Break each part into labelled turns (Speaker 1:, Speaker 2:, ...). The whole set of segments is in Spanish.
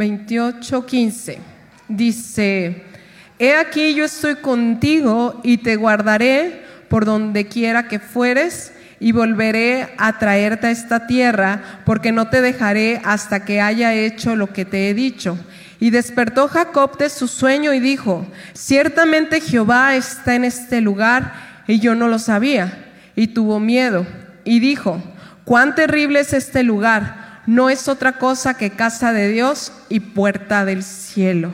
Speaker 1: 28, 15. Dice, He aquí yo estoy contigo y te guardaré por donde quiera que fueres y volveré a traerte a esta tierra, porque no te dejaré hasta que haya hecho lo que te he dicho. Y despertó Jacob de su sueño y dijo, ciertamente Jehová está en este lugar y yo no lo sabía. Y tuvo miedo y dijo, cuán terrible es este lugar, no es otra cosa que casa de Dios y puerta del cielo.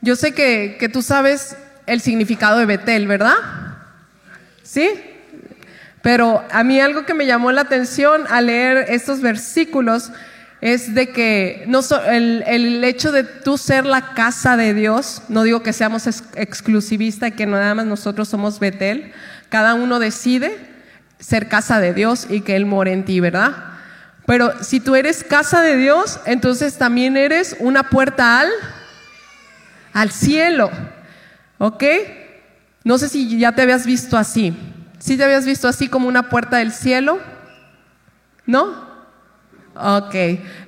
Speaker 1: Yo sé que, que tú sabes el significado de Betel, ¿verdad? ¿Sí? Pero a mí algo que me llamó la atención al leer estos versículos es de que no el, el, hecho de tú ser la casa de Dios, no digo que seamos exclusivistas y que nada más nosotros somos Betel, cada uno decide ser casa de Dios y que Él more en ti, ¿verdad? Pero si tú eres casa de Dios, entonces también eres una puerta al, al cielo, ¿ok? No sé si ya te habías visto así. ¿Sí te habías visto así como una puerta del cielo? ¿No? Ok,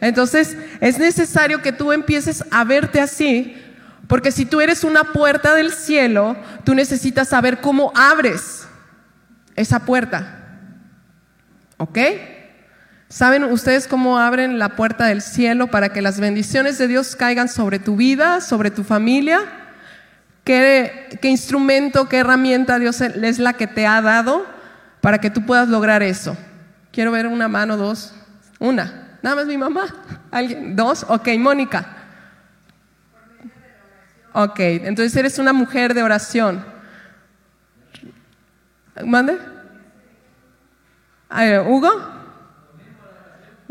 Speaker 1: entonces es necesario que tú empieces a verte así, porque si tú eres una puerta del cielo, tú necesitas saber cómo abres esa puerta. ¿Ok? ¿Saben ustedes cómo abren la puerta del cielo para que las bendiciones de Dios caigan sobre tu vida, sobre tu familia? ¿Qué, instrumento, qué herramienta Dios es la que te ha dado para que tú puedas lograr eso? Quiero ver una mano, dos. Una. Nada más mi mamá. ¿Alguien? ¿Dos? Ok, Mónica. Ok, entonces eres una mujer de oración. ¿Mande? ¿Hugo?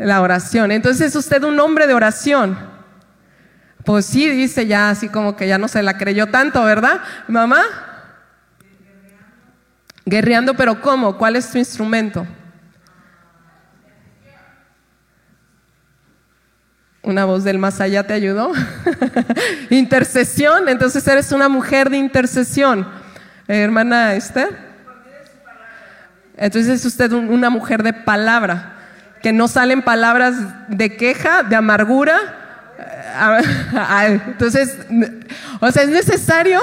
Speaker 1: La oración. Entonces es usted un hombre de oración. Pues sí, dice ya así como que ya no se la creyó tanto, ¿verdad? Mamá. Guerreando, pero ¿cómo? ¿Cuál es tu instrumento? Una voz del más allá te ayudó. intercesión, entonces eres una mujer de intercesión. Eh, hermana Esther. Entonces es usted una mujer de palabra, que no salen palabras de queja, de amargura. Eh, entonces, o sea, es necesario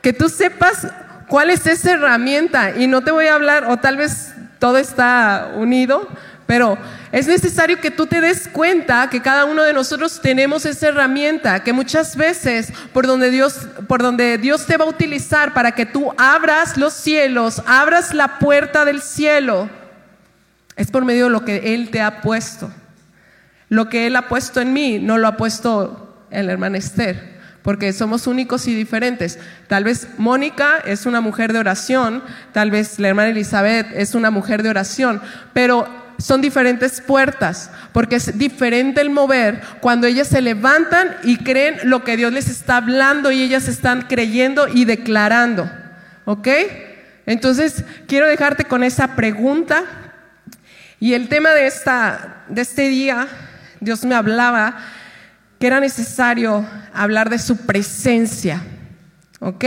Speaker 1: que tú sepas cuál es esa herramienta y no te voy a hablar, o tal vez todo está unido, pero es necesario que tú te des cuenta que cada uno de nosotros tenemos esa herramienta, que muchas veces por donde Dios, por donde Dios te va a utilizar para que tú abras los cielos, abras la puerta del cielo, es por medio de lo que Él te ha puesto. Lo que Él ha puesto en mí no lo ha puesto en la hermana Esther porque somos únicos y diferentes. Tal vez Mónica es una mujer de oración, tal vez la hermana Elizabeth es una mujer de oración, pero son diferentes puertas, porque es diferente el mover cuando ellas se levantan y creen lo que Dios les está hablando y ellas están creyendo y declarando. ¿Ok? Entonces, quiero dejarte con esa pregunta. Y el tema de, esta, de este día, Dios me hablaba que era necesario hablar de su presencia. ¿Ok?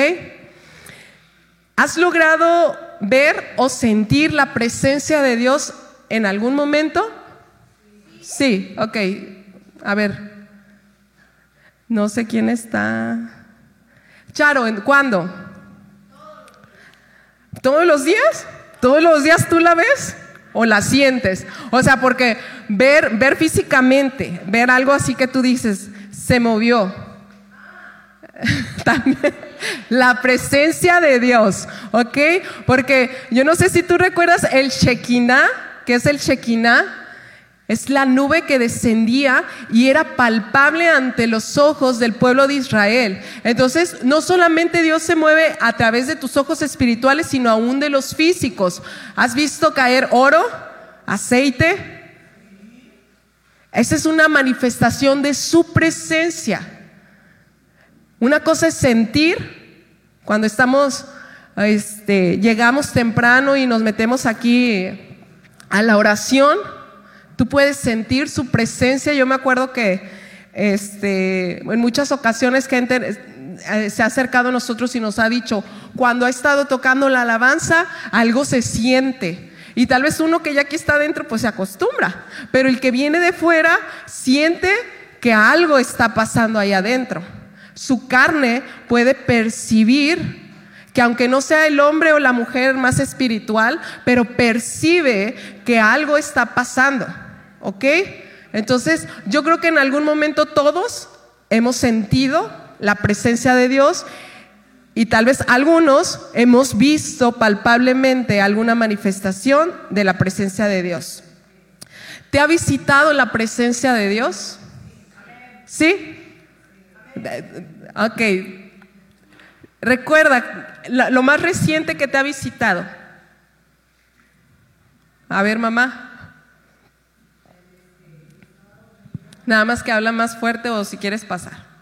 Speaker 1: ¿Has logrado ver o sentir la presencia de Dios en algún momento? Sí, ok. A ver. No sé quién está. Charo, ¿cuándo? ¿Todos los días? ¿Todos los días tú la ves? ¿O la sientes? O sea, porque ver, ver físicamente, ver algo así que tú dices, se movió. También la presencia de Dios, ¿ok? Porque yo no sé si tú recuerdas el Shekinah que es el Shekinah, es la nube que descendía y era palpable ante los ojos del pueblo de Israel. Entonces, no solamente Dios se mueve a través de tus ojos espirituales, sino aún de los físicos. ¿Has visto caer oro, aceite? Esa es una manifestación de su presencia. Una cosa es sentir cuando estamos, este, llegamos temprano y nos metemos aquí a la oración, tú puedes sentir su presencia. Yo me acuerdo que este, en muchas ocasiones gente eh, se ha acercado a nosotros y nos ha dicho, cuando ha estado tocando la alabanza, algo se siente. Y tal vez uno que ya aquí está adentro, pues se acostumbra. Pero el que viene de fuera siente que algo está pasando ahí adentro. Su carne puede percibir que aunque no sea el hombre o la mujer más espiritual, pero percibe que algo está pasando. ¿Ok? Entonces, yo creo que en algún momento todos hemos sentido la presencia de Dios y tal vez algunos hemos visto palpablemente alguna manifestación de la presencia de Dios. ¿Te ha visitado la presencia de Dios? ¿Sí? Ok. Recuerda lo más reciente que te ha visitado. A ver, mamá. Nada más que habla más fuerte o si quieres pasar.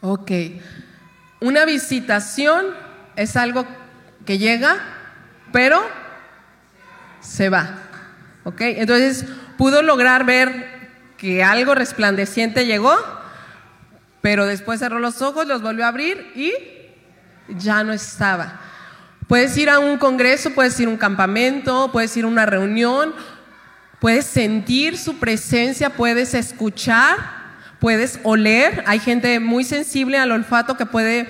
Speaker 1: Ok. Una visitación es algo que llega, pero se va. ¿Ok? Entonces pudo lograr ver que algo resplandeciente llegó, pero después cerró los ojos, los volvió a abrir y ya no estaba. Puedes ir a un congreso, puedes ir a un campamento, puedes ir a una reunión, puedes sentir su presencia, puedes escuchar puedes oler. Hay gente muy sensible al olfato que puede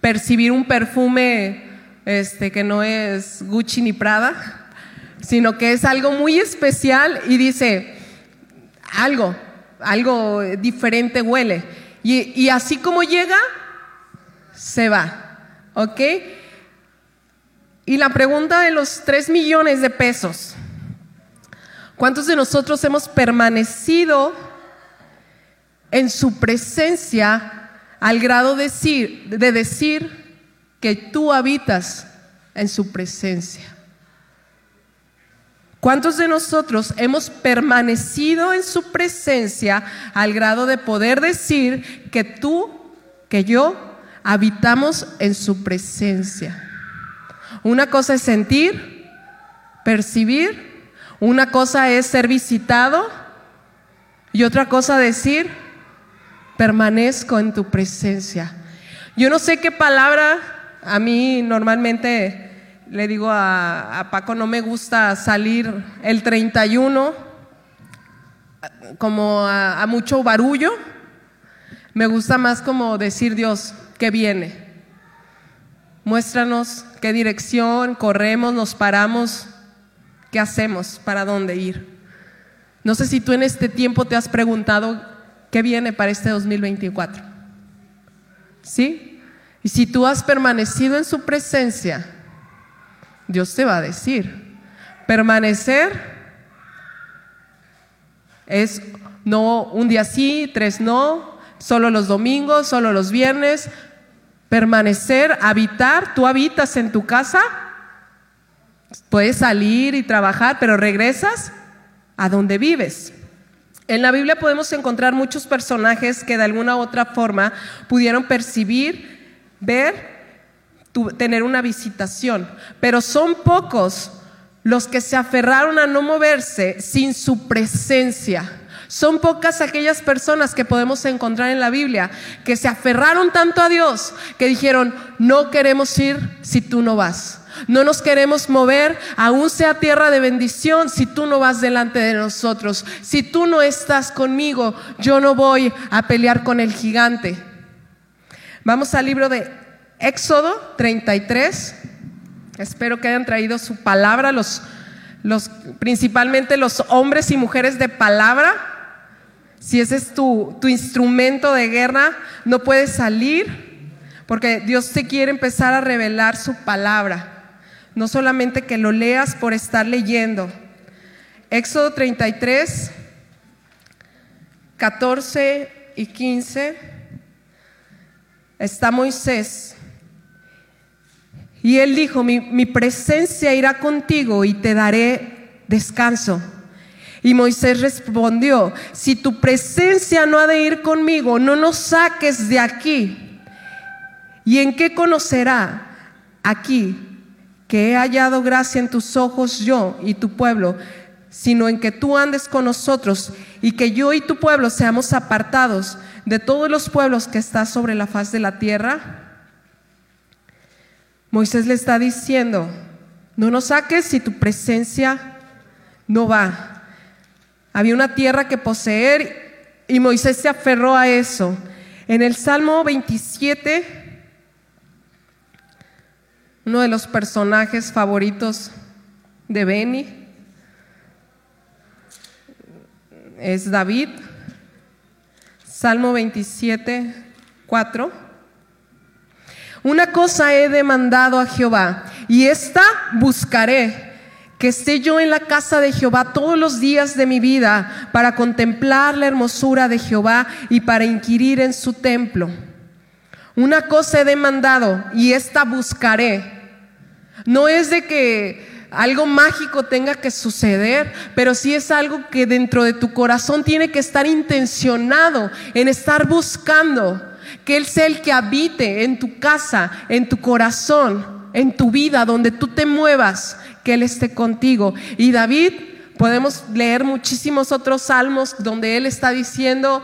Speaker 1: percibir un perfume este, que no es Gucci ni Prada, sino que es algo muy especial y dice, algo, algo diferente huele. Y, y así como llega, se va. ¿Ok? Y la pregunta de los tres millones de pesos. ¿Cuántos de nosotros hemos permanecido en su presencia al grado de decir, de decir que tú habitas en su presencia. ¿Cuántos de nosotros hemos permanecido en su presencia al grado de poder decir que tú, que yo, habitamos en su presencia? Una cosa es sentir, percibir, una cosa es ser visitado y otra cosa decir, permanezco en tu presencia. Yo no sé qué palabra, a mí normalmente le digo a, Paco, no me gusta salir el 31 como a, a mucho barullo, me gusta más como decir Dios, que viene. Muéstranos qué dirección, corremos, nos paramos, qué hacemos, para dónde ir. No sé si tú en este tiempo te has preguntado ¿Qué viene para este 2024? ¿Sí? Y si tú has permanecido en su presencia, Dios te va a decir, permanecer es no un día sí, tres no, solo los domingos, solo los viernes, permanecer, habitar, tú habitas en tu casa, puedes salir y trabajar, pero regresas a donde vives. En la Biblia podemos encontrar muchos personajes que de alguna u otra forma pudieron percibir, ver, tener una visitación, pero son pocos los que se aferraron a no moverse sin su presencia. Son pocas aquellas personas que podemos encontrar en la Biblia que se aferraron tanto a Dios que dijeron, no queremos ir si tú no vas. No nos queremos mover, aún sea tierra de bendición, si tú no vas delante de nosotros. Si tú no estás conmigo, yo no voy a pelear con el gigante. Vamos al libro de Éxodo 33. Espero que hayan traído su palabra, los, los, principalmente los hombres y mujeres de palabra. Si ese es tu, tu instrumento de guerra, no puedes salir porque Dios te quiere empezar a revelar su palabra no solamente que lo leas por estar leyendo. Éxodo 33, 14 y 15 está Moisés Y él dijo, mi, mi presencia irá contigo y te daré descanso. Y Moisés respondió, si tu presencia no ha de ir conmigo, no nos saques de aquí. ¿Y en qué conocerá aquí que he hallado gracia en tus ojos yo y tu pueblo, sino en que tú andes con nosotros y que yo y tu pueblo seamos apartados de todos los pueblos que están sobre la faz de la tierra? Moisés le está diciendo, no nos saques si tu presencia no va. Había una tierra que poseer y Moisés se aferró a eso. En el Salmo 27 uno de los personajes favoritos de Benny es David. Salmo 27, 4. Una cosa he demandado a Jehová y esta buscaré, que esté yo en la casa de Jehová todos los días de mi vida para contemplar la hermosura de Jehová y para inquirir en su templo. Una cosa he demandado y esta buscaré no es de que algo mágico tenga que suceder, pero sí es algo que dentro de tu corazón tiene que estar intencionado en estar buscando que Él sea el que habite en tu casa, en tu corazón, en tu vida, donde tú te muevas, que Él esté contigo. Y David, podemos leer muchísimos otros salmos donde Él está diciendo,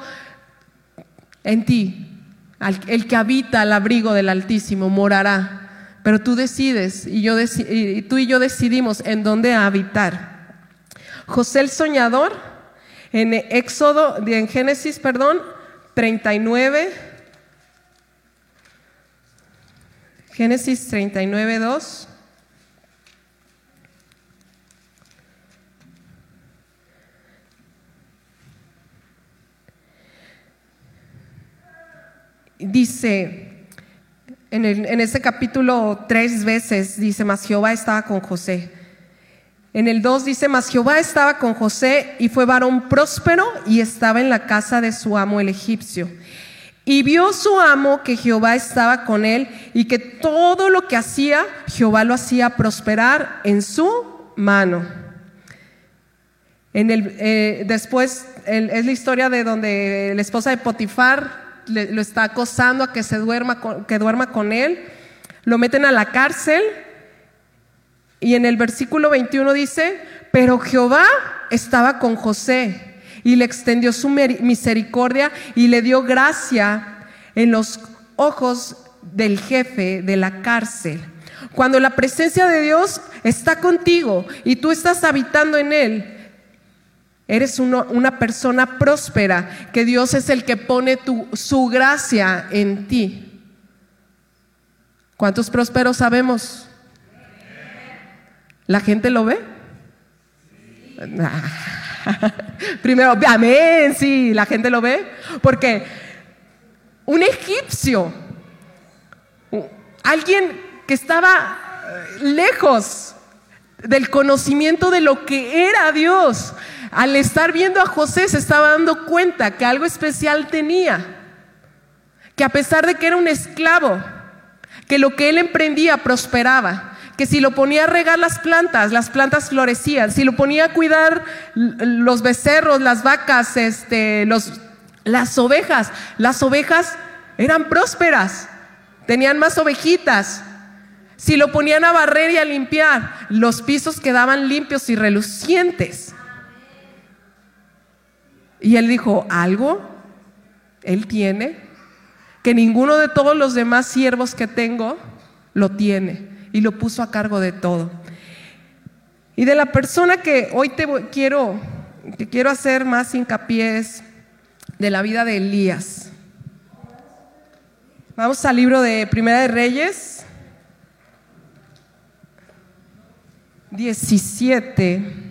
Speaker 1: en ti, el que habita al abrigo del Altísimo morará pero tú decides y, yo y tú y yo decidimos en dónde habitar. José el soñador, en Éxodo, en Génesis, perdón, 39, Génesis 39, 2. Dice, en, ese capítulo tres veces dice, mas Jehová estaba con José. En el 2 dice, mas Jehová estaba con José y fue varón próspero y estaba en la casa de su amo el egipcio. Y vio su amo que Jehová estaba con él y que todo lo que hacía, Jehová lo hacía prosperar en su mano. En el, eh, después es la historia de donde la esposa de Potifar lo está acosando a que se duerma con, que duerma con él. Lo meten a la cárcel y en el versículo 21 dice, pero Jehová estaba con José y le extendió su misericordia y le dio gracia en los ojos del jefe de la cárcel. Cuando la presencia de Dios está contigo y tú estás habitando en Él, Eres una persona próspera, que Dios es el que pone su gracia en ti. ¿Cuántos prósperos sabemos? ¿La gente lo ve? Primero, amén, sí, la gente lo ve. Porque un egipcio, alguien que estaba eh, lejos del conocimiento de lo que era Dios, al estar viendo a José se estaba dando cuenta que algo especial tenía, que a pesar de que era un esclavo, que lo que él emprendía prosperaba, que si lo ponía a regar las plantas, las plantas florecían, si lo ponía a cuidar los becerros, las vacas, este, los, las ovejas, las ovejas eran prósperas, tenían más ovejitas. Si lo ponían a barrer y a limpiar, los pisos quedaban limpios y relucientes. Y él dijo, algo, él tiene, que ninguno de todos los demás siervos que tengo lo tiene. Y lo puso a cargo de todo. Y de la persona que hoy te quiero, que quiero hacer más hincapié es de la vida de Elías. Vamos al libro de Primera de Reyes, 17.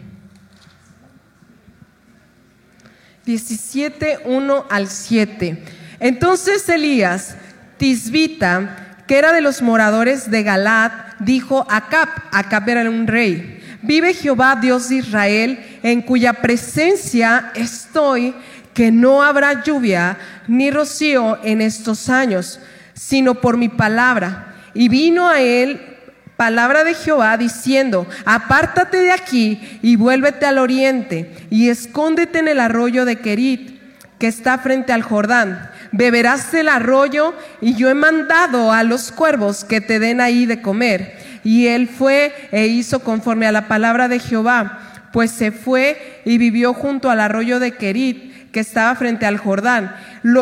Speaker 1: 17, 1 al 7. Entonces Elías, Tisbita, que era de los moradores de Galad, dijo a Acab, Acab era un rey, vive Jehová Dios de Israel, en cuya presencia estoy, que no habrá lluvia ni rocío en estos años, sino por mi palabra. Y vino a él palabra de Jehová diciendo, apártate de aquí y vuélvete al oriente y escóndete en el arroyo de Kerit que está frente al Jordán. Beberás del arroyo y yo he mandado a los cuervos que te den ahí de comer. Y él fue e hizo conforme a la palabra de Jehová, pues se fue y vivió junto al arroyo de Kerit que estaba frente al Jordán.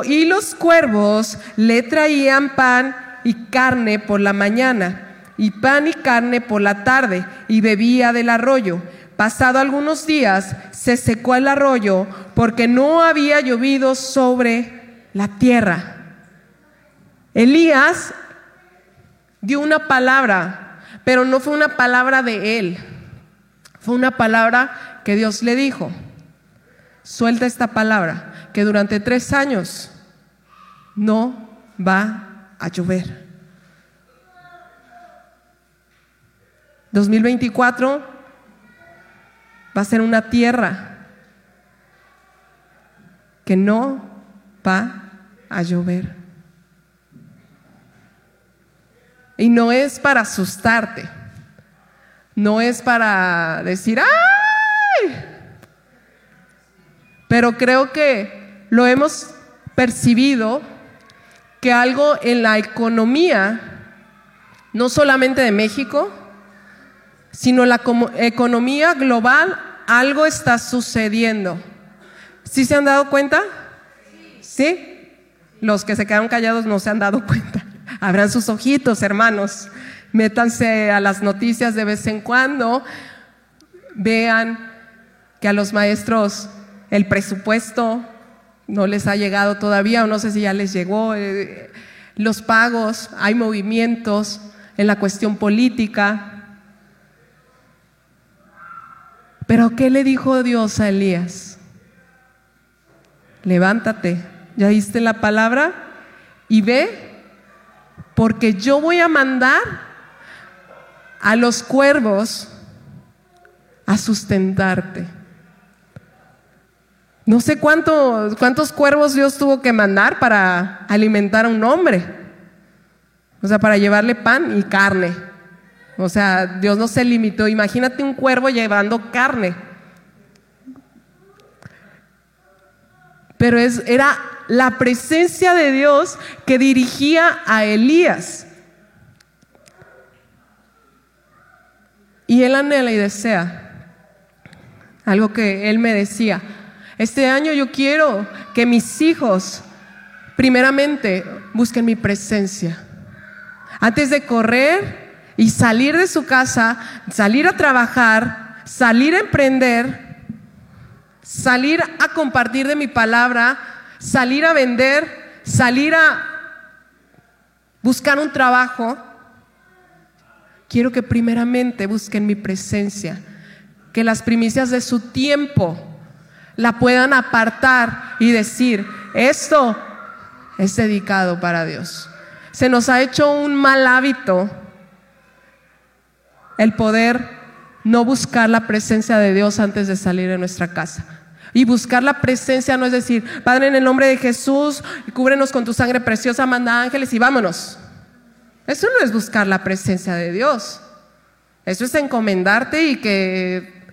Speaker 1: y los cuervos le traían pan y carne por la mañana y pan y carne por la tarde, y bebía del arroyo. Pasado algunos días se secó el arroyo porque no había llovido sobre la tierra. Elías dio una palabra, pero no fue una palabra de él, fue una palabra que Dios le dijo. Suelta esta palabra, que durante tres años no va a llover. 2024 va a ser una tierra que no va a llover. Y no es para asustarte, no es para decir, ¡ay! Pero creo que lo hemos percibido que algo en la economía, no solamente de México, sino la economía global, algo está sucediendo. ¿Sí se han dado cuenta? ¿Sí? Los que se quedaron callados no se han dado cuenta. Abran sus ojitos, hermanos. Métanse a las noticias de vez en cuando. Vean que a los maestros el presupuesto no les ha llegado todavía, o no sé si ya les llegó. Eh, los pagos, hay movimientos en la cuestión política. Pero ¿qué le dijo Dios a Elías? Levántate, ya diste la palabra y ve, porque yo voy a mandar a los cuervos a sustentarte. No sé cuántos, cuántos cuervos Dios tuvo que mandar para alimentar a un hombre. O sea, para llevarle pan y carne. O sea, Dios no se limitó. Imagínate un cuervo llevando carne. Pero es, era la presencia de Dios que dirigía a Elías. Y él anhela y desea algo que él me decía. Este año yo quiero que mis hijos, primeramente, busquen mi presencia. Antes de correr, y salir de su casa, salir a trabajar, salir a emprender, salir a compartir de mi palabra, salir a vender, salir a buscar un trabajo, quiero que primeramente busquen mi presencia, que las primicias de su tiempo la puedan apartar y decir, esto es dedicado para Dios. Se nos ha hecho un mal hábito el poder no buscar la presencia de Dios antes de salir de nuestra casa. Y buscar la presencia no es decir, Padre, en el nombre de Jesús, cúbrenos con tu sangre preciosa, manda ángeles y vámonos. Eso no es buscar la presencia de Dios. Eso es encomendarte y que,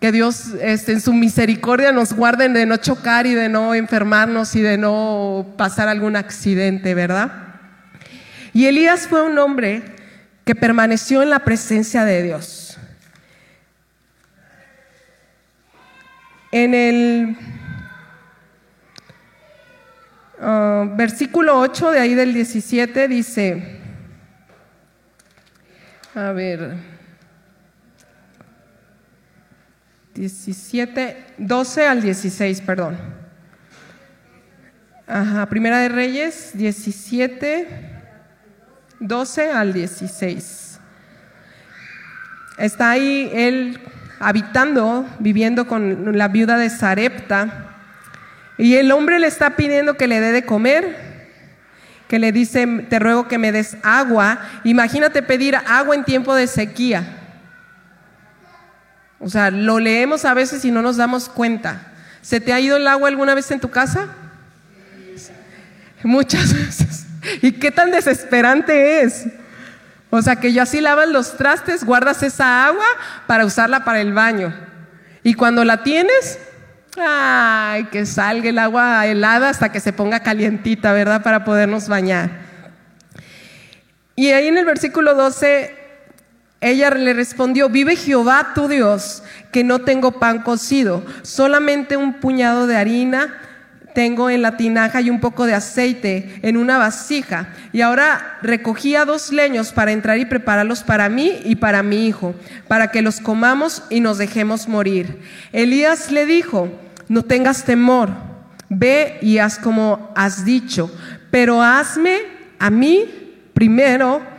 Speaker 1: que Dios este, en su misericordia nos guarde de no chocar y de no enfermarnos y de no pasar algún accidente, ¿verdad? Y Elías fue un hombre que permaneció en la presencia de Dios. En el uh, versículo 8 de ahí del 17 dice, a ver, 17, 12 al 16, perdón. Ajá, Primera de Reyes, 17 12 al 16. Está ahí él habitando, viviendo con la viuda de Sarepta, y el hombre le está pidiendo que le dé de comer, que le dice, te ruego que me des agua. Imagínate pedir agua en tiempo de sequía. O sea, lo leemos a veces y no nos damos cuenta. ¿Se te ha ido el agua alguna vez en tu casa? Muchas veces. ¿Y qué tan desesperante es? O sea que ya si lavas los trastes, guardas esa agua para usarla para el baño. Y cuando la tienes, ay, que salga el agua helada hasta que se ponga calientita, ¿verdad? Para podernos bañar. Y ahí en el versículo 12, ella le respondió, vive Jehová tu Dios, que no tengo pan cocido, solamente un puñado de harina tengo en la tinaja y un poco de aceite en una vasija. Y ahora recogía dos leños para entrar y prepararlos para mí y para mi hijo, para que los comamos y nos dejemos morir. Elías le dijo, no tengas temor, ve y haz como has dicho, pero hazme a mí primero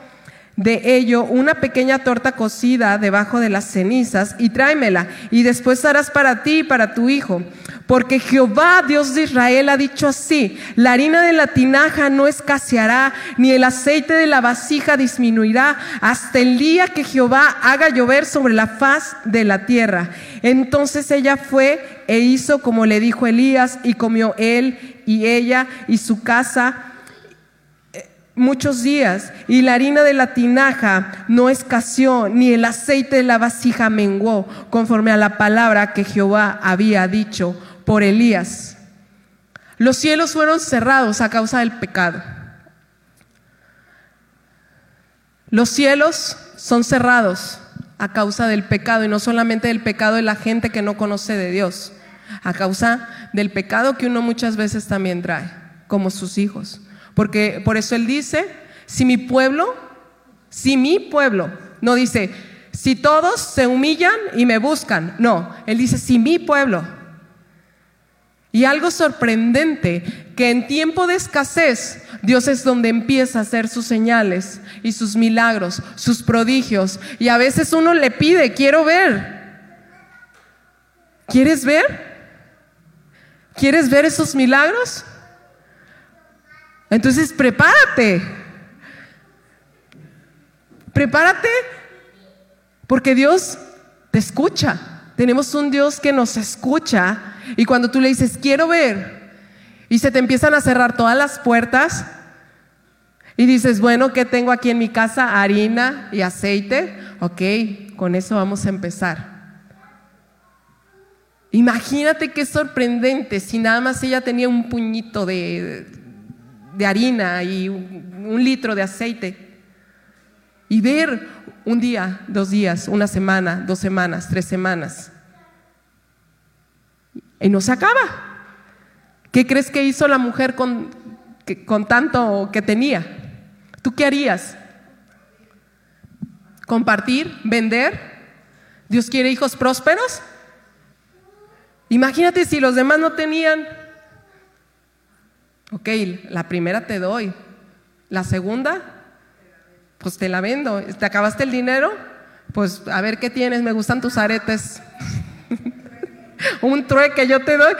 Speaker 1: de ello una pequeña torta cocida debajo de las cenizas y tráemela y después harás para ti y para tu hijo. Porque Jehová, Dios de Israel, ha dicho así, la harina de la tinaja no escaseará, ni el aceite de la vasija disminuirá, hasta el día que Jehová haga llover sobre la faz de la tierra. Entonces ella fue e hizo como le dijo Elías, y comió él y ella y su casa muchos días y la harina de la tinaja no escaseó, ni el aceite de la vasija menguó, conforme a la palabra que Jehová había dicho por Elías. Los cielos fueron cerrados a causa del pecado. Los cielos son cerrados a causa del pecado y no solamente del pecado de la gente que no conoce de Dios, a causa del pecado que uno muchas veces también trae, como sus hijos. Porque por eso él dice, si mi pueblo, si mi pueblo, no dice, si todos se humillan y me buscan, no, él dice, si mi pueblo. Y algo sorprendente, que en tiempo de escasez, Dios es donde empieza a hacer sus señales y sus milagros, sus prodigios. Y a veces uno le pide, quiero ver. ¿Quieres ver? ¿Quieres ver esos milagros? Entonces prepárate. Prepárate porque Dios te escucha. Tenemos un Dios que nos escucha y cuando tú le dices, quiero ver, y se te empiezan a cerrar todas las puertas y dices, bueno, ¿qué tengo aquí en mi casa? Harina y aceite. Ok, con eso vamos a empezar. Imagínate qué sorprendente si nada más ella tenía un puñito de, de harina y un, litro de aceite. Y ver un día, dos días, una semana, dos semanas, tres semanas. Y no se acaba. ¿Qué crees que hizo la mujer con, con tanto que tenía? ¿Tú qué harías? ¿Compartir? ¿Vender? ¿Dios quiere hijos prósperos? Imagínate si los demás no tenían Ok, la primera te doy. La segunda, pues te la vendo. ¿Te acabaste el dinero? Pues a ver qué tienes, me gustan tus aretes. Un trueque yo te doy.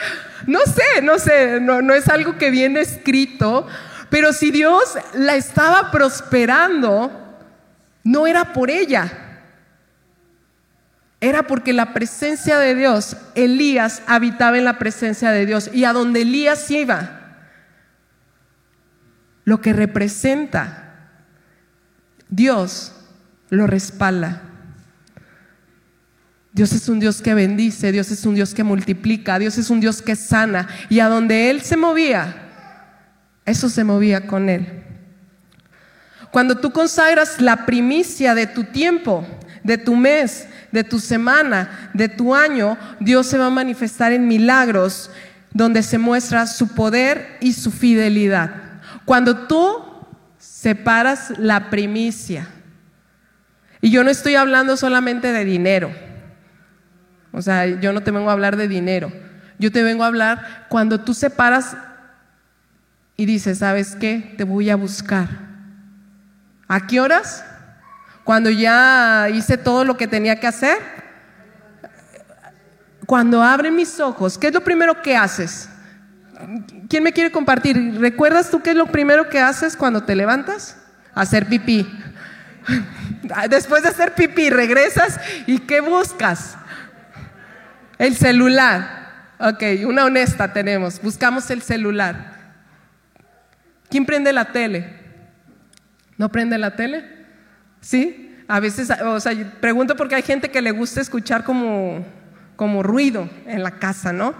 Speaker 1: No sé, no sé, no, no es algo que viene escrito, pero si Dios la estaba prosperando, no era por ella. Era porque la presencia de Dios, Elías habitaba en la presencia de Dios y a donde Elías iba, lo que representa, Dios lo respalda. Dios es un Dios que bendice, Dios es un Dios que multiplica, Dios es un Dios que sana. Y a donde Él se movía, eso se movía con Él. Cuando tú consagras la primicia de tu tiempo, de tu mes, de tu semana, de tu año, Dios se va a manifestar en milagros donde se muestra su poder y su fidelidad. Cuando tú separas la primicia, y yo no estoy hablando solamente de dinero, o sea, yo no te vengo a hablar de dinero, yo te vengo a hablar cuando tú separas y dices, ¿sabes qué? Te voy a buscar. ¿A qué horas? Cuando ya hice todo lo que tenía que hacer. Cuando abren mis ojos, ¿qué es lo primero que haces? ¿Quién me quiere compartir? ¿Recuerdas tú qué es lo primero que haces cuando te levantas? Hacer pipí. Después de hacer pipí, regresas y ¿qué buscas? El celular. Ok, una honesta tenemos. Buscamos el celular. ¿Quién prende la tele? ¿No prende la tele? ¿Sí? A veces, o sea, pregunto porque hay gente que le gusta escuchar como, como ruido en la casa, ¿no?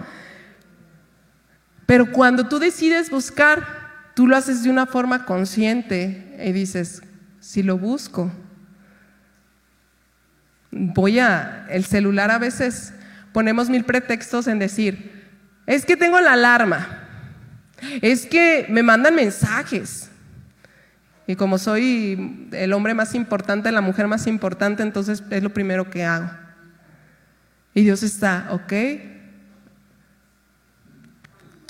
Speaker 1: Pero cuando tú decides buscar, tú lo haces de una forma consciente y dices, si lo busco, voy a, el celular a veces ponemos mil pretextos en decir, es que tengo la alarma, es que me mandan mensajes. Y como soy el hombre más importante, la mujer más importante, entonces es lo primero que hago. Y Dios está, ¿ok?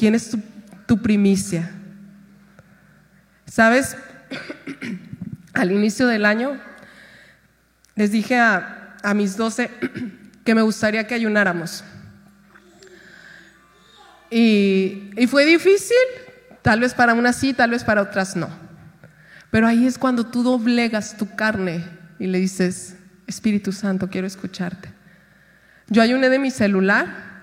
Speaker 1: ¿Quién es tu, primicia? ¿Sabes? Al inicio del año les dije a, mis doce que me gustaría que ayunáramos. Y, y, fue difícil, tal vez para unas sí, tal vez para otras no. Pero ahí es cuando tú doblegas tu carne y le dices, Espíritu Santo, quiero escucharte. Yo ayuné de mi celular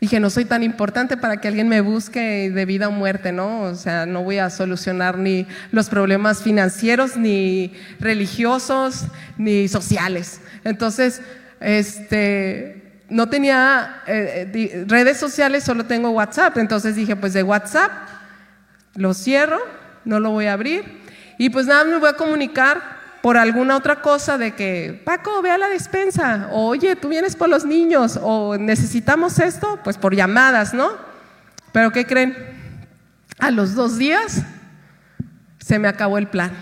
Speaker 1: Dije, no soy tan importante para que alguien me busque de vida o muerte, ¿no? O sea, no voy a solucionar ni los problemas financieros, ni religiosos, ni sociales. Entonces, este, no tenía eh, redes sociales, solo tengo WhatsApp. Entonces dije, pues de WhatsApp lo cierro, no lo voy a abrir. Y pues nada, me voy a comunicar por alguna otra cosa de que, Paco, ve a la despensa, o, oye, tú vienes por los niños, o necesitamos esto, pues por llamadas, ¿no? Pero ¿qué creen? A los dos días se me acabó el plan.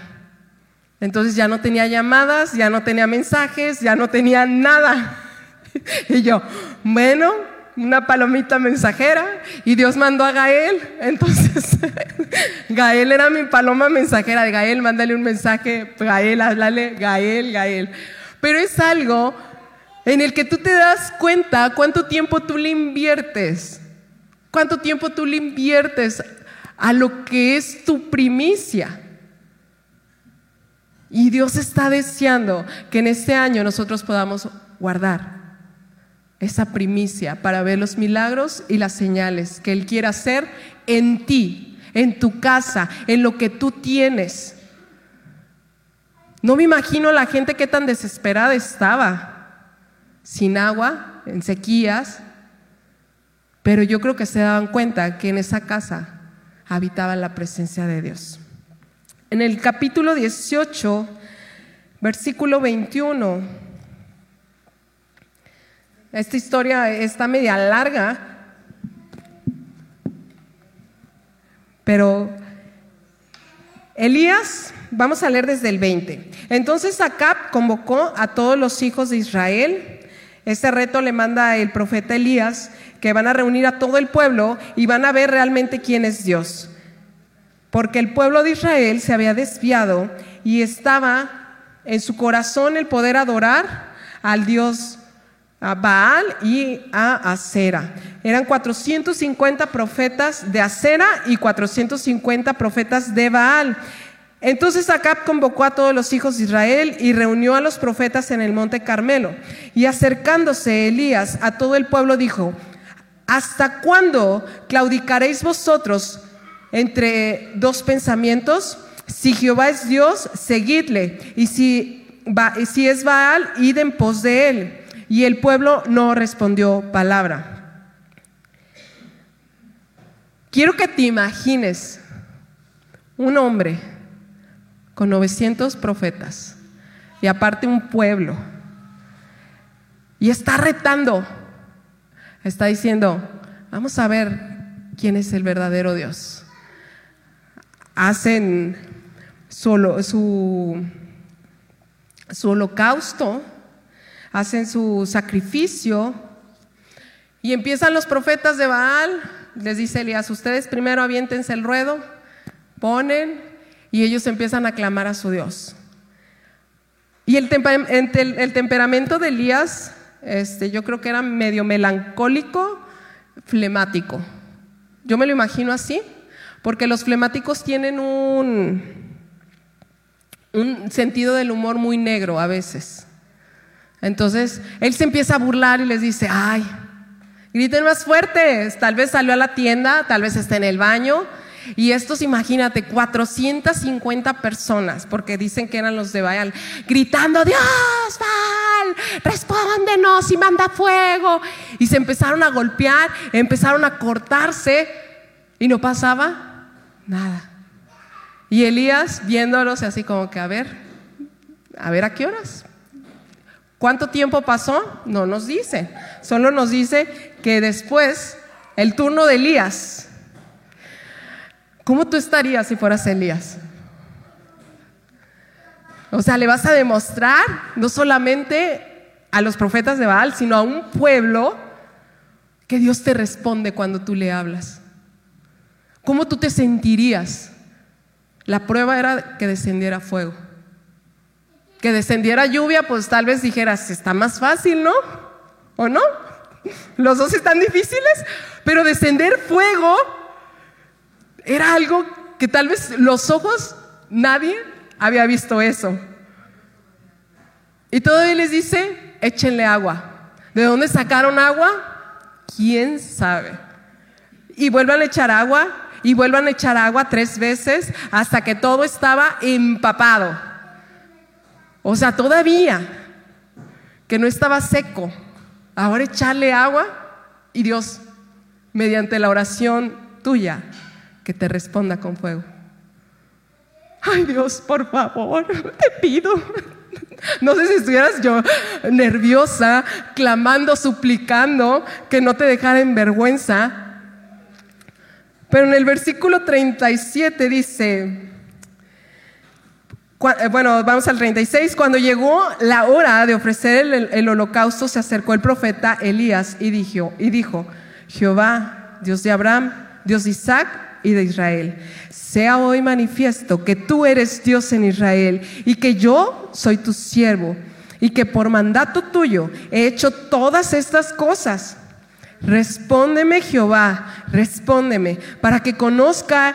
Speaker 1: Entonces ya no tenía llamadas, ya no tenía mensajes, ya no tenía nada. y yo, bueno, una palomita mensajera y Dios mandó a Gael. Entonces, Gael era mi paloma mensajera Gael, mándale un mensaje, Gael, háblale, Gael, Gael. Pero es algo en el que tú te das cuenta cuánto tiempo tú le inviertes, cuánto tiempo tú le inviertes a lo que es tu primicia. Y Dios está deseando que en este año nosotros podamos guardar esa primicia para ver los milagros y las señales que Él quiere hacer en ti, en tu casa, en lo que tú tienes. No me imagino la gente que tan desesperada estaba, sin agua, en sequías, pero yo creo que se daban cuenta que en esa casa habitaba la presencia de Dios. En el capítulo 18, versículo 21, esta historia está media larga, pero Elías, vamos a leer desde el 20. Entonces Acab convocó a todos los hijos de Israel. Este reto le manda el profeta Elías, que van a reunir a todo el pueblo y van a ver realmente quién es Dios. Porque el pueblo de Israel se había desviado y estaba en su corazón el poder adorar al Dios a Baal y a Acera. Eran 450 profetas de Acera y 450 profetas de Baal. Entonces Acab convocó a todos los hijos de Israel y reunió a los profetas en el monte Carmelo. Y acercándose Elías a todo el pueblo dijo, ¿hasta cuándo claudicaréis vosotros entre dos pensamientos? Si Jehová es Dios, seguidle. Y si, si es Baal, id en pos de él. Y el pueblo no respondió palabra. Quiero que te imagines un hombre con 900 profetas y aparte un pueblo. Y está retando, está diciendo, vamos a ver quién es el verdadero Dios. Hacen su, su, su holocausto hacen su sacrificio y empiezan los profetas de Baal, les dice Elías, ustedes primero aviéntense el ruedo, ponen y ellos empiezan a clamar a su Dios. Y el, temperamento de Elías, este, yo creo que era medio melancólico, flemático. Yo me lo imagino así, porque los flemáticos tienen un, un sentido del humor muy negro a veces. Entonces, él se empieza a burlar y les dice, ay, griten más fuerte, tal vez salió a la tienda, tal vez está en el baño, Y estos, imagínate, 450 personas, porque dicen que eran los de Baal, gritando, Dios, Baal, respóndenos y manda fuego. Y se empezaron a golpear, empezaron a cortarse y no pasaba nada. Y Elías viéndolos así como que, a ver, a ver a qué horas. ¿Cuánto tiempo pasó? No nos dice. Solo nos dice que después el turno de Elías. ¿Cómo tú estarías si fueras Elías? O sea, le vas a demostrar no solamente a los profetas de Baal, sino a un pueblo que Dios te responde cuando tú le hablas. ¿Cómo tú te sentirías? La prueba era que descendiera fuego. Que descendiera lluvia, pues tal vez dijeras, está más fácil, ¿no? ¿O no? Los dos están difíciles, pero descender fuego era algo que tal vez los ojos, nadie había visto eso. Y todavía les dice, échenle agua. ¿De dónde sacaron agua? ¿Quién sabe? Y vuelvan a echar agua y vuelvan a echar agua tres veces hasta que todo estaba empapado. O sea, todavía que no estaba seco. Ahora echarle agua y Dios, mediante la oración tuya, que te responda con fuego. Ay Dios, por favor, te pido. No sé si estuvieras yo nerviosa, clamando, suplicando que no te dejara en vergüenza. Pero en el versículo 37 dice, bueno, vamos al 36, cuando llegó la hora de ofrecer el, el holocausto, se acercó el profeta Elías y dijo, y dijo, Jehová, Dios de Abraham, Dios de Isaac, y de Israel. Sea hoy manifiesto que tú eres Dios en Israel y que yo soy tu siervo y que por mandato tuyo he hecho todas estas cosas. Respóndeme Jehová, respóndeme, para que conozca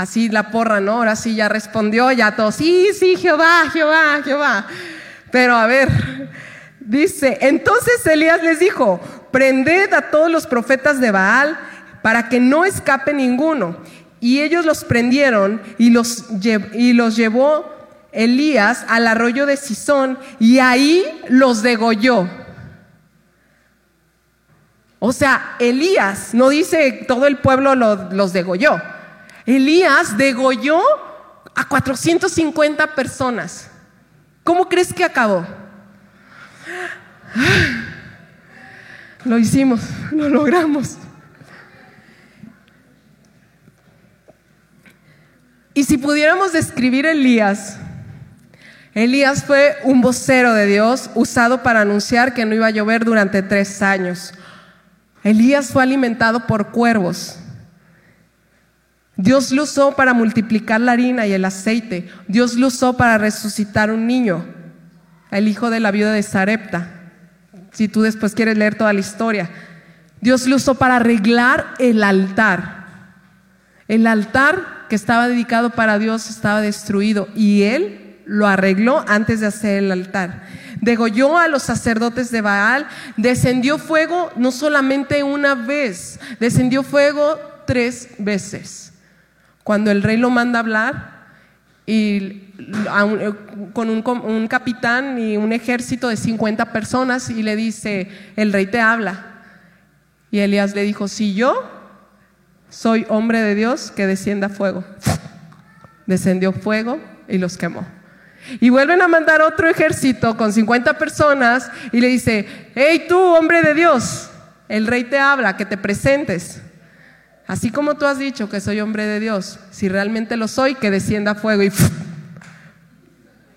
Speaker 1: Así la porra, ¿no? Ahora sí ya respondió, ya todos, sí, sí, Jehová, Jehová, Jehová. Pero a ver, dice, entonces Elías les dijo, prended a todos los profetas de Baal para que no escape ninguno. Y ellos los prendieron y los, y los llevó Elías al arroyo de Sison y ahí los degolló. O sea, Elías, no dice todo el pueblo los degolló. Elías degolló a 450 personas. ¿Cómo crees que acabó? Lo hicimos, lo logramos. Y si pudiéramos describir Elías, Elías fue un vocero de Dios usado para anunciar que no iba a llover durante tres años. Elías fue alimentado por cuervos. Dios lo usó para multiplicar la harina y el aceite. Dios lo usó para resucitar un niño, el hijo de la viuda de Sarepta si tú después quieres leer toda la historia. Dios lo usó para arreglar el altar. El altar que estaba dedicado para Dios estaba destruido y él lo arregló antes de hacer el altar. Degolló a los sacerdotes de Baal, descendió fuego no solamente una vez, descendió fuego tres veces. Cuando el rey lo manda hablar, y eh, con un, capitán y un ejército de 50 personas y le dice, el rey te habla. Y Elías le dijo, si yo soy hombre de Dios, que descienda fuego. Descendió fuego y los quemó. Y vuelven a mandar otro ejército con 50 personas y le dice, hey tú, hombre de Dios, el rey te habla, que te presentes. Así como tú has dicho que soy hombre de Dios, si realmente lo soy, que descienda fuego y...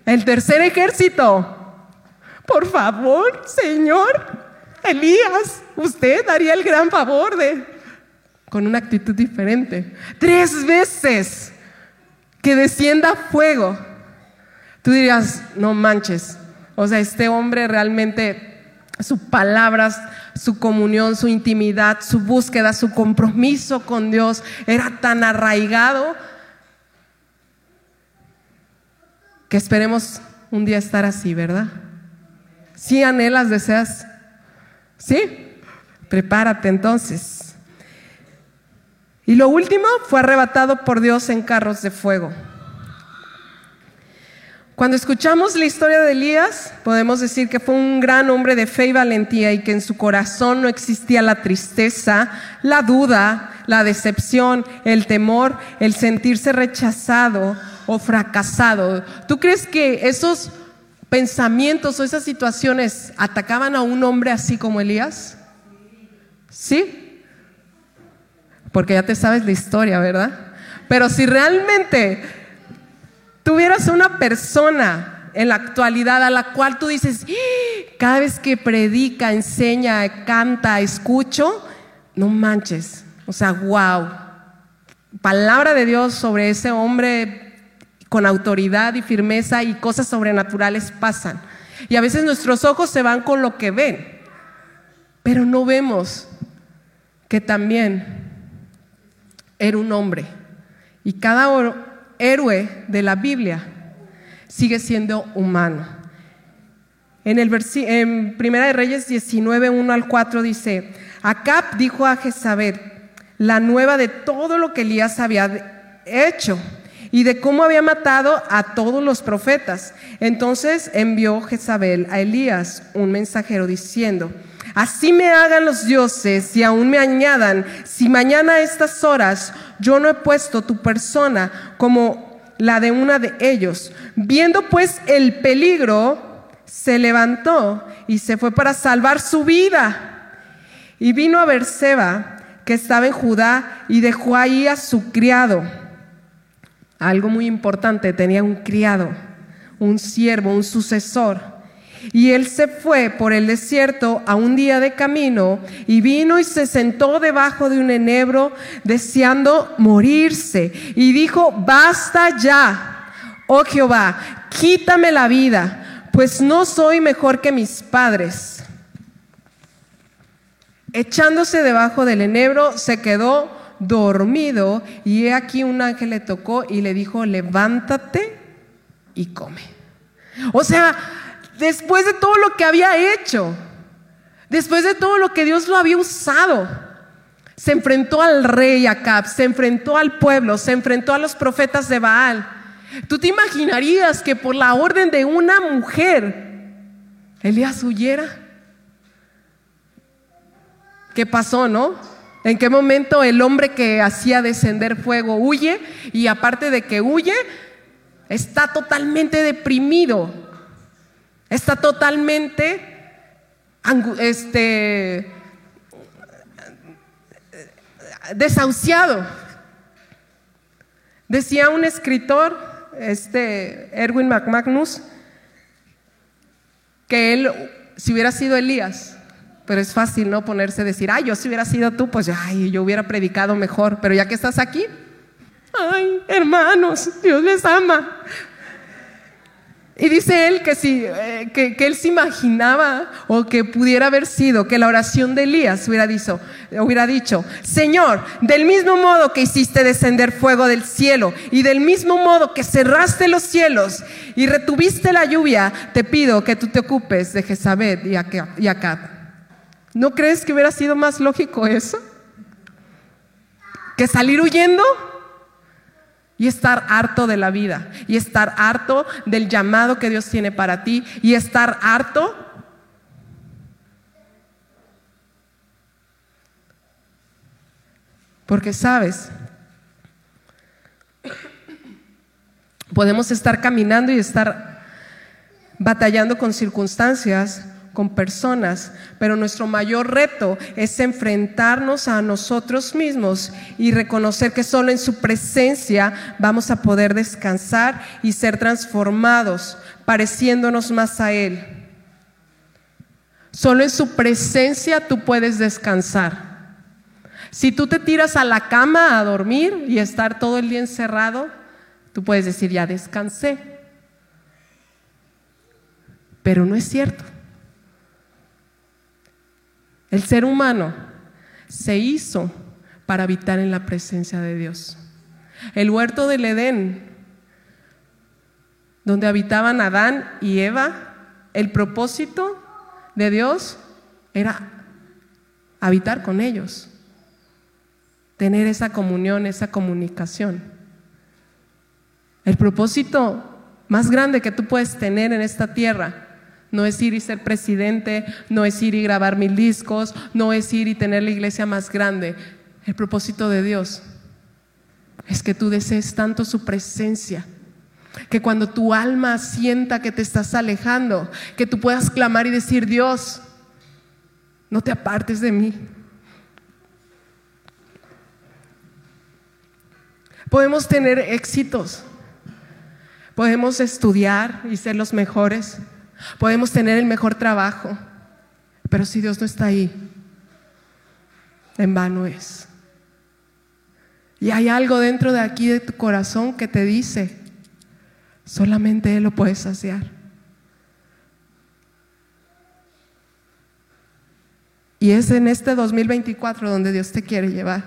Speaker 1: El tercer ejército. Por favor, Señor, Elías, usted daría el gran favor de... Con una actitud diferente. Tres veces que descienda fuego. Tú dirías, no manches, o sea, este hombre realmente, sus palabras, su comunión, su intimidad, su búsqueda, su compromiso con Dios era tan arraigado que esperemos un día estar así, ¿verdad? Si anhelas, deseas, ¿sí? Prepárate entonces. Y lo último fue arrebatado por Dios en carros de fuego. Cuando escuchamos la historia de Elías, podemos decir que fue un gran hombre de fe y valentía y que en su corazón no existía la tristeza, la duda, la decepción, el temor, el sentirse rechazado o fracasado. ¿Tú crees que esos pensamientos o esas situaciones atacaban a un hombre así como Elías? ¿Sí? Porque ya te sabes la historia, ¿verdad? Pero si realmente tuvieras una persona en la actualidad a la cual tú dices, ¡Ah! cada vez que predica, enseña, canta, escucho, no manches. O sea, wow. Palabra de Dios sobre ese hombre con autoridad y firmeza y cosas sobrenaturales pasan. Y a veces nuestros ojos se van con lo que ven, pero no vemos que también era un hombre. Y cada héroe de la Biblia sigue siendo humano. En, el en Primera de Reyes 19, 1 al 4 dice, Acab dijo a Jezabel la nueva de todo lo que Elías había hecho y de cómo había matado a todos los profetas. Entonces envió Jezabel a Elías un mensajero diciendo, Así me hagan los dioses y aún me añadan, si mañana a estas horas yo no he puesto tu persona como la de una de ellos. Viendo pues el peligro, se levantó y se fue para salvar su vida. Y vino a Berseba, que estaba en Judá, y dejó ahí a su criado. Algo muy importante, tenía un criado, un siervo, un sucesor y él se fue por el desierto a un día de camino y vino y se sentó debajo de un enebro deseando morirse. Y dijo, basta ya, oh Jehová, quítame la vida, pues no soy mejor que mis padres. Echándose debajo del enebro, se quedó dormido y he aquí un ángel le tocó y le dijo, levántate y come. O sea, después de todo lo que había hecho, después de todo lo que Dios lo había usado, se enfrentó al rey Acab, se enfrentó al pueblo, se enfrentó a los profetas de Baal. ¿Tú te imaginarías que por la orden de una mujer Elías huyera? ¿Qué pasó, no? ¿En qué momento el hombre que hacía descender fuego huye y aparte de que huye, está totalmente deprimido? Está totalmente este, desahuciado. Decía un escritor, este Erwin McMagnus, que él, si hubiera sido Elías, pero es fácil no ponerse a decir, ay, yo si hubiera sido tú, pues ay, yo hubiera predicado mejor, pero ya que estás aquí, ay, hermanos, Dios les ama. Y dice él que, si, eh, que, él se imaginaba o que pudiera haber sido que la oración de Elías hubiera dicho, hubiera dicho, Señor, del mismo modo que hiciste descender fuego del cielo y del mismo modo que cerraste los cielos y retuviste la lluvia, te pido que tú te ocupes de Jezabel y Acab. ¿No crees que hubiera sido más lógico eso? ¿Que salir huyendo? Y estar harto de la vida, y estar harto del llamado que Dios tiene para ti, y estar harto porque sabes, podemos estar caminando y estar batallando con circunstancias con personas, pero nuestro mayor reto es enfrentarnos a nosotros mismos y reconocer que solo en su presencia vamos a poder descansar y ser transformados, pareciéndonos más a Él. Solo en su presencia tú puedes descansar. Si tú te tiras a la cama a dormir y estar todo el día encerrado, tú puedes decir, ya descansé. Pero no es cierto. El ser humano se hizo para habitar en la presencia de Dios. El huerto del Edén, donde habitaban Adán y Eva, el propósito de Dios era habitar con ellos, tener esa comunión, esa comunicación. El propósito más grande que tú puedes tener en esta tierra no es ir y ser presidente, no es ir y grabar mil discos, no es ir y tener la iglesia más grande. El propósito de Dios es que tú desees tanto su presencia, que cuando tu alma sienta que te estás alejando, que tú puedas clamar y decir, Dios, no te apartes de mí. Podemos tener éxitos, podemos estudiar y ser los mejores, podemos tener el mejor trabajo, pero si Dios no está ahí, en vano es. Y hay algo dentro de aquí de tu corazón que te dice, solamente Él lo puede saciar. Y es en este 2024 donde Dios te quiere llevar.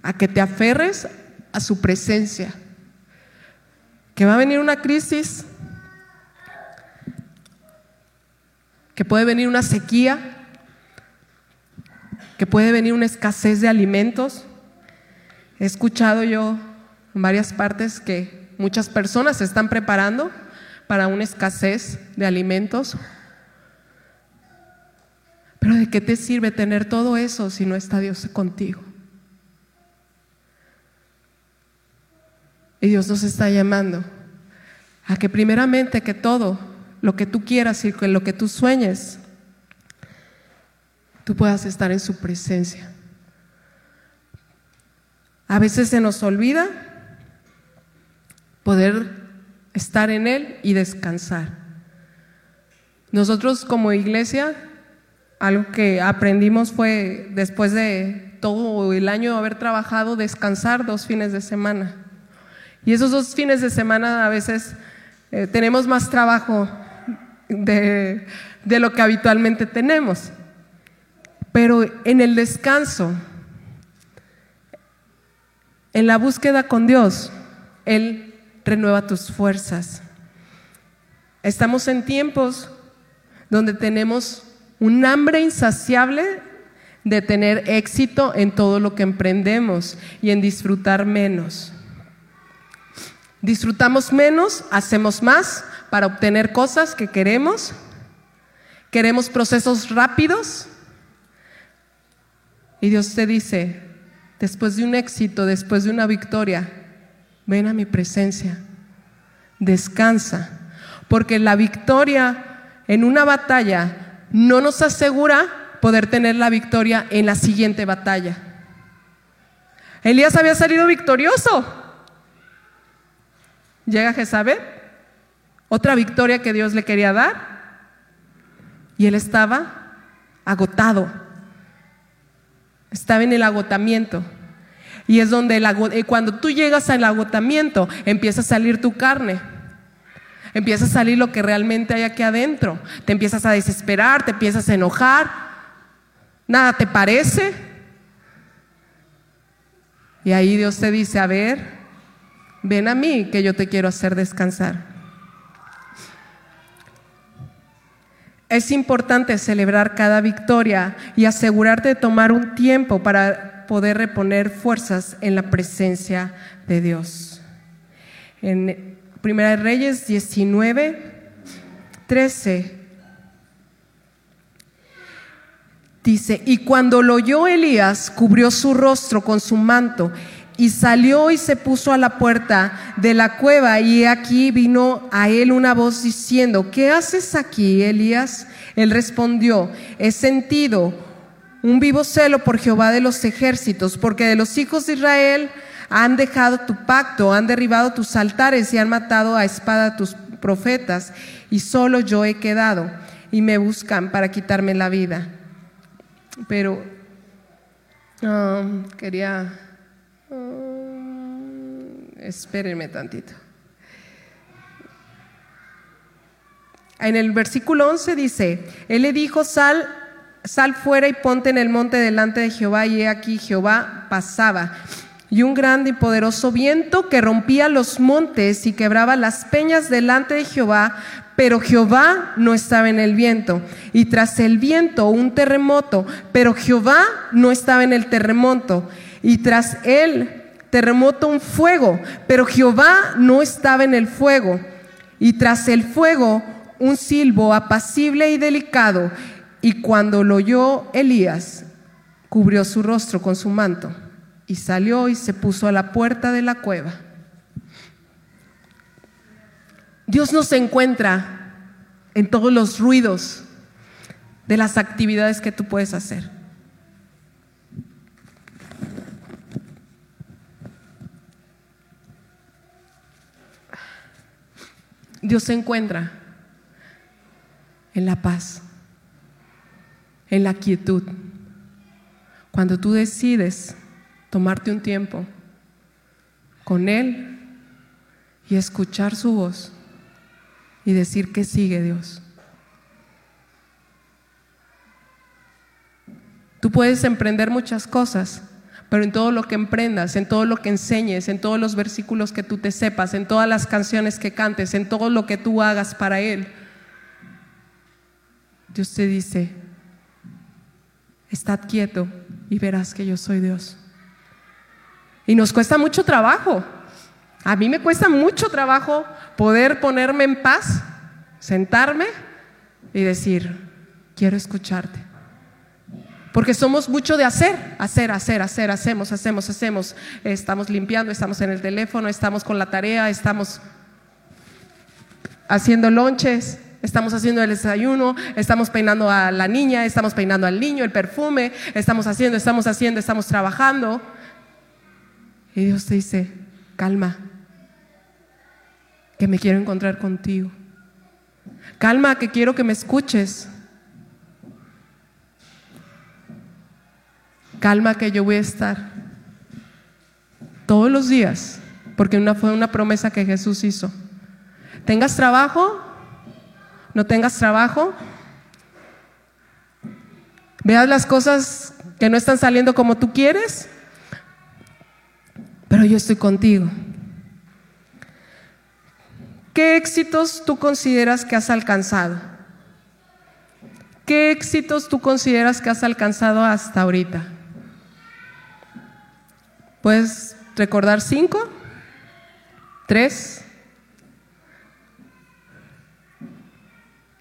Speaker 1: A que te aferres a su presencia. Que va a venir una crisis. Que puede venir una sequía. Que puede venir una escasez de alimentos. He escuchado yo en varias partes que muchas personas se están preparando para una escasez de alimentos. Pero ¿de qué te sirve tener todo eso si no está Dios contigo? Y Dios nos está llamando a que primeramente que todo lo que tú quieras y lo que tú sueñes, tú puedas estar en su presencia. A veces se nos olvida poder estar en Él y descansar. Nosotros como iglesia, algo que aprendimos fue después de todo el año haber trabajado, descansar dos fines de semana. Y esos dos fines de semana a veces eh, tenemos más trabajo de, de lo que habitualmente tenemos. Pero en el descanso, en la búsqueda con Dios, Él renueva tus fuerzas. Estamos en tiempos donde tenemos un hambre insaciable de tener éxito en todo lo que emprendemos y en disfrutar menos. Disfrutamos menos, hacemos más para obtener cosas que queremos. Queremos procesos rápidos. Y Dios te dice, después de un éxito, después de una victoria, ven a mi presencia, descansa, porque la victoria en una batalla no nos asegura poder tener la victoria en la siguiente batalla. Elías había salido victorioso. Llega Jezabel, otra victoria que Dios le quería dar, y él estaba agotado estaba en el agotamiento. Y es donde cuando tú llegas al agotamiento, empieza a salir tu carne. Empieza a salir lo que realmente hay aquí adentro. Te empiezas a desesperar, te empiezas a enojar. Nada te parece. Y ahí Dios te dice, a ver, ven a mí que yo te quiero hacer descansar. Es importante celebrar cada victoria y asegurarte de tomar un tiempo para poder reponer fuerzas en la presencia de Dios. En Primera de Reyes 19, 13 dice, y cuando lo oyó Elías, cubrió su rostro con su manto y salió y se puso a la puerta de la cueva y aquí vino a él una voz diciendo, ¿qué haces aquí, Elías? Él respondió, he sentido un vivo celo por Jehová de los ejércitos, porque de los hijos de Israel han dejado tu pacto, han derribado tus altares y han matado a espada tus profetas, y solo yo he quedado, y me buscan para quitarme la vida. Pero um, quería espérenme tantito. En el versículo 11 dice, Él le dijo, sal, sal fuera y ponte en el monte delante de Jehová, y he aquí Jehová pasaba. Y un grande y poderoso viento que rompía los montes y quebraba las peñas delante de Jehová, pero Jehová no estaba en el viento. Y tras el viento un terremoto, pero Jehová no estaba en el terremoto. Y tras el terremoto un fuego, pero Jehová no estaba en el fuego. Y tras el fuego un silbo apacible y delicado. Y cuando lo oyó Elías, cubrió su rostro con su manto y salió y se puso a la puerta de la cueva. Dios nos encuentra en todos los ruidos de las actividades que tú puedes hacer. Dios se encuentra en la paz, en la quietud. Cuando tú decides tomarte un tiempo con Él y escuchar su voz y decir que sigue Dios. Tú puedes emprender muchas cosas, pero en todo lo que emprendas, en todo lo que enseñes, en todos los versículos que tú te sepas, en todas las canciones que cantes, en todo lo que tú hagas para Él, Dios te dice, estad quieto y verás que yo soy Dios. Y nos cuesta mucho trabajo. A mí me cuesta mucho trabajo poder ponerme en paz, sentarme y decir, quiero escucharte. Porque somos mucho de hacer, hacer, hacer, hacer, hacemos, hacemos, hacemos. Estamos limpiando, estamos en el teléfono, estamos con la tarea, estamos haciendo lonches, estamos haciendo el desayuno, estamos peinando a la niña, estamos peinando al niño, el perfume, estamos haciendo, estamos haciendo, estamos trabajando. Y Dios te dice, calma, que me quiero encontrar contigo. Calma, que quiero que me escuches. Calma, que yo voy a estar todos los días, porque una, fue una promesa que Jesús hizo. Tengas trabajo, no tengas trabajo, veas las cosas que no están saliendo como tú quieres, pero yo estoy contigo. ¿Qué éxitos tú consideras que has alcanzado? ¿Qué éxitos tú consideras que has alcanzado hasta ahorita? ¿Puedes recordar cinco? ¿Tres?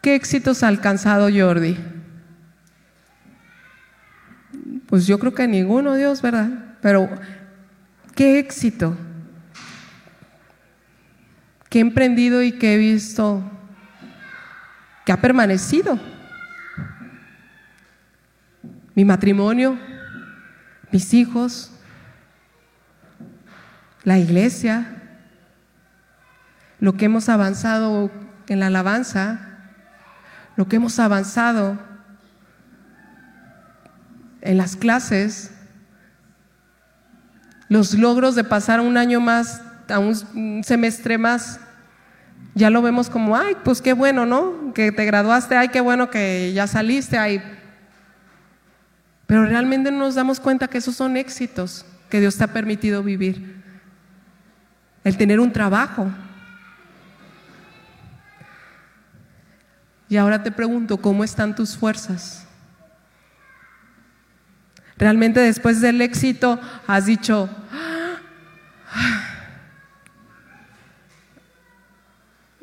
Speaker 1: ¿Qué éxitos ha alcanzado Jordi? Pues yo creo que ninguno, Dios, ¿verdad? Pero qué éxito, que he emprendido y que he visto que ha permanecido. Mi matrimonio, mis hijos, la iglesia, lo que hemos avanzado en la alabanza, lo que hemos avanzado en las clases, los logros de pasar un año más, a un semestre más, ya lo vemos como, ay, pues qué bueno, ¿no? Que te graduaste, ay, qué bueno que ya saliste, ay. Pero realmente no nos damos cuenta que esos son éxitos que Dios te ha permitido vivir. El tener un trabajo. Y ahora te pregunto, ¿cómo están tus fuerzas? Realmente después del éxito has dicho,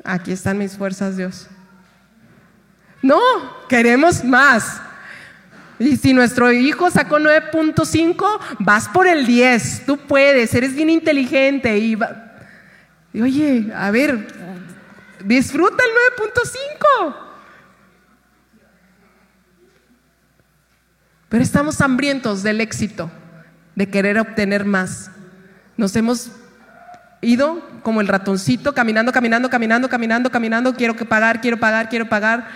Speaker 1: aquí están mis fuerzas, Dios. No, queremos más. Y si nuestro hijo sacó 9.5, vas por el 10. Tú puedes, eres bien inteligente. Y, y oye, a ver, disfruta el 9.5. Pero estamos hambrientos del éxito, de querer obtener más. Nos hemos ido como el ratoncito, caminando, caminando, caminando, caminando, caminando. Quiero que pagar, quiero pagar, quiero pagar.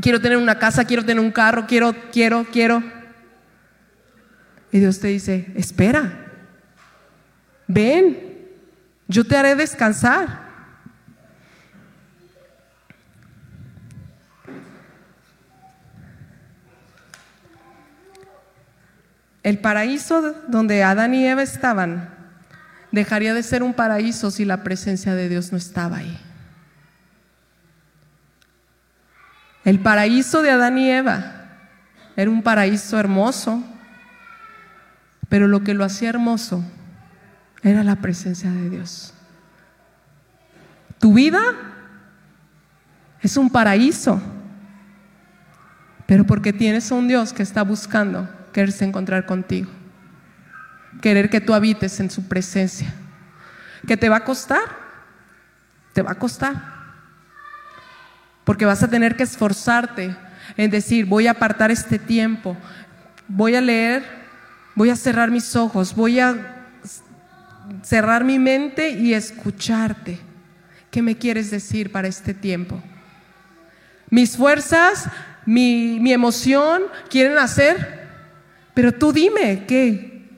Speaker 1: Quiero tener una casa, quiero tener un carro, quiero, quiero, quiero. Y Dios te dice, espera, ven, yo te haré descansar. El paraíso donde Adán y Eva estaban dejaría de ser un paraíso si la presencia de Dios no estaba ahí. El paraíso de Adán y Eva era un paraíso hermoso, pero lo que lo hacía hermoso era la presencia de Dios. Tu vida es un paraíso, pero porque tienes a un Dios que está buscando quererse encontrar contigo, querer que tú habites en su presencia. ¿Qué te va a costar? Te va a costar. Porque vas a tener que esforzarte en decir, voy a apartar este tiempo, voy a leer, voy a cerrar mis ojos, voy a cerrar mi mente y escucharte. ¿Qué me quieres decir para este tiempo? Mis fuerzas, mi, mi emoción quieren hacer pero tú dime, ¿qué?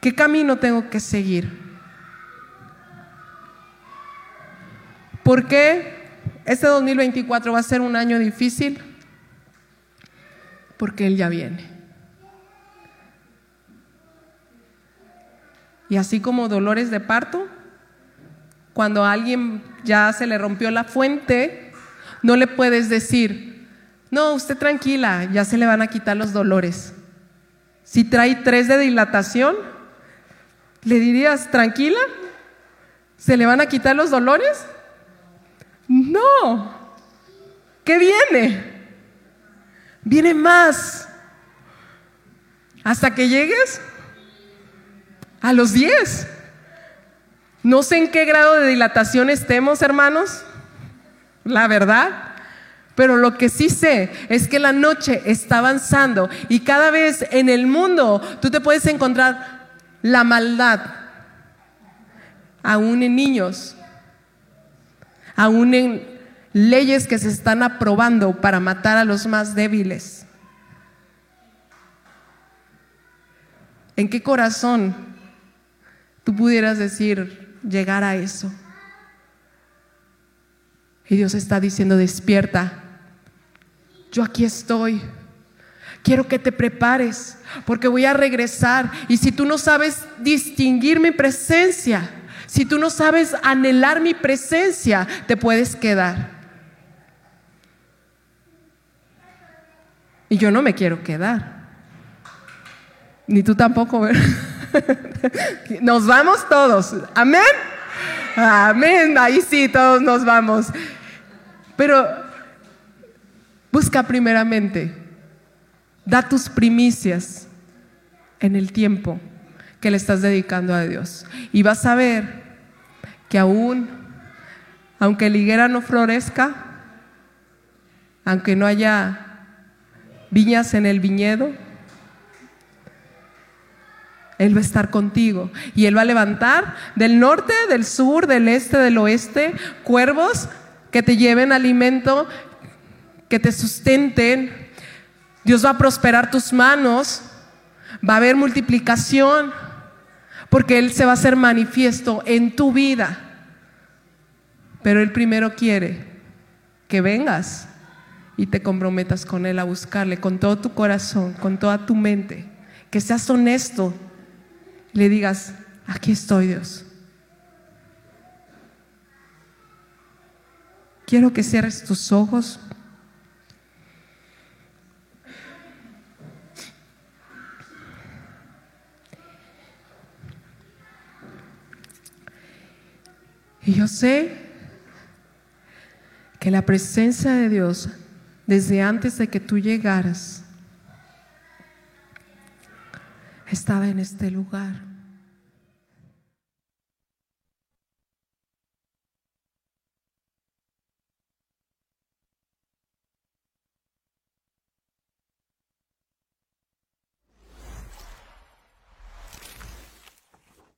Speaker 1: ¿Qué camino tengo que seguir? ¿Por qué este 2024 va a ser un año difícil? Porque Él ya viene. Y así como dolores de parto, cuando a alguien ya se le rompió la fuente, no le puedes decir, no, usted tranquila, ya se le van a quitar los dolores. Si trae tres de dilatación, ¿le dirías tranquila? ¿Se le van a quitar los dolores? No. ¿Qué viene? Viene más. Hasta que llegues a los 10. No sé en qué grado de dilatación estemos, hermanos. La verdad. Pero lo que sí sé es que la noche está avanzando y cada vez en el mundo tú te puedes encontrar la maldad, aún en niños, aún en leyes que se están aprobando para matar a los más débiles. ¿En qué corazón tú pudieras decir llegar a eso? Y Dios está diciendo, despierta yo aquí estoy. Quiero que te prepares porque voy a regresar. Y si tú no sabes distinguir mi presencia, si tú no sabes anhelar mi presencia, te puedes quedar. Y yo no me quiero quedar. Ni tú tampoco. Nos vamos todos. Amén. Amén. Ahí sí, todos nos vamos. Pero Busca primeramente, da tus primicias en el tiempo que le estás dedicando a Dios. Y vas a ver que aún, aunque la higuera no florezca, aunque no haya viñas en el viñedo, Él va a estar contigo y Él va a levantar del norte, del sur, del este, del oeste, cuervos que te lleven alimento que te sustenten. Dios va a prosperar tus manos. Va a haber multiplicación. Porque Él se va a hacer manifiesto en tu vida. Pero Él primero quiere que vengas y te comprometas con Él a buscarle con todo tu corazón, con toda tu mente. Que seas honesto. Le digas, aquí estoy Dios. Quiero que cierres tus ojos. Y yo sé que la presencia de Dios, desde antes de que tú llegaras, estaba en este lugar.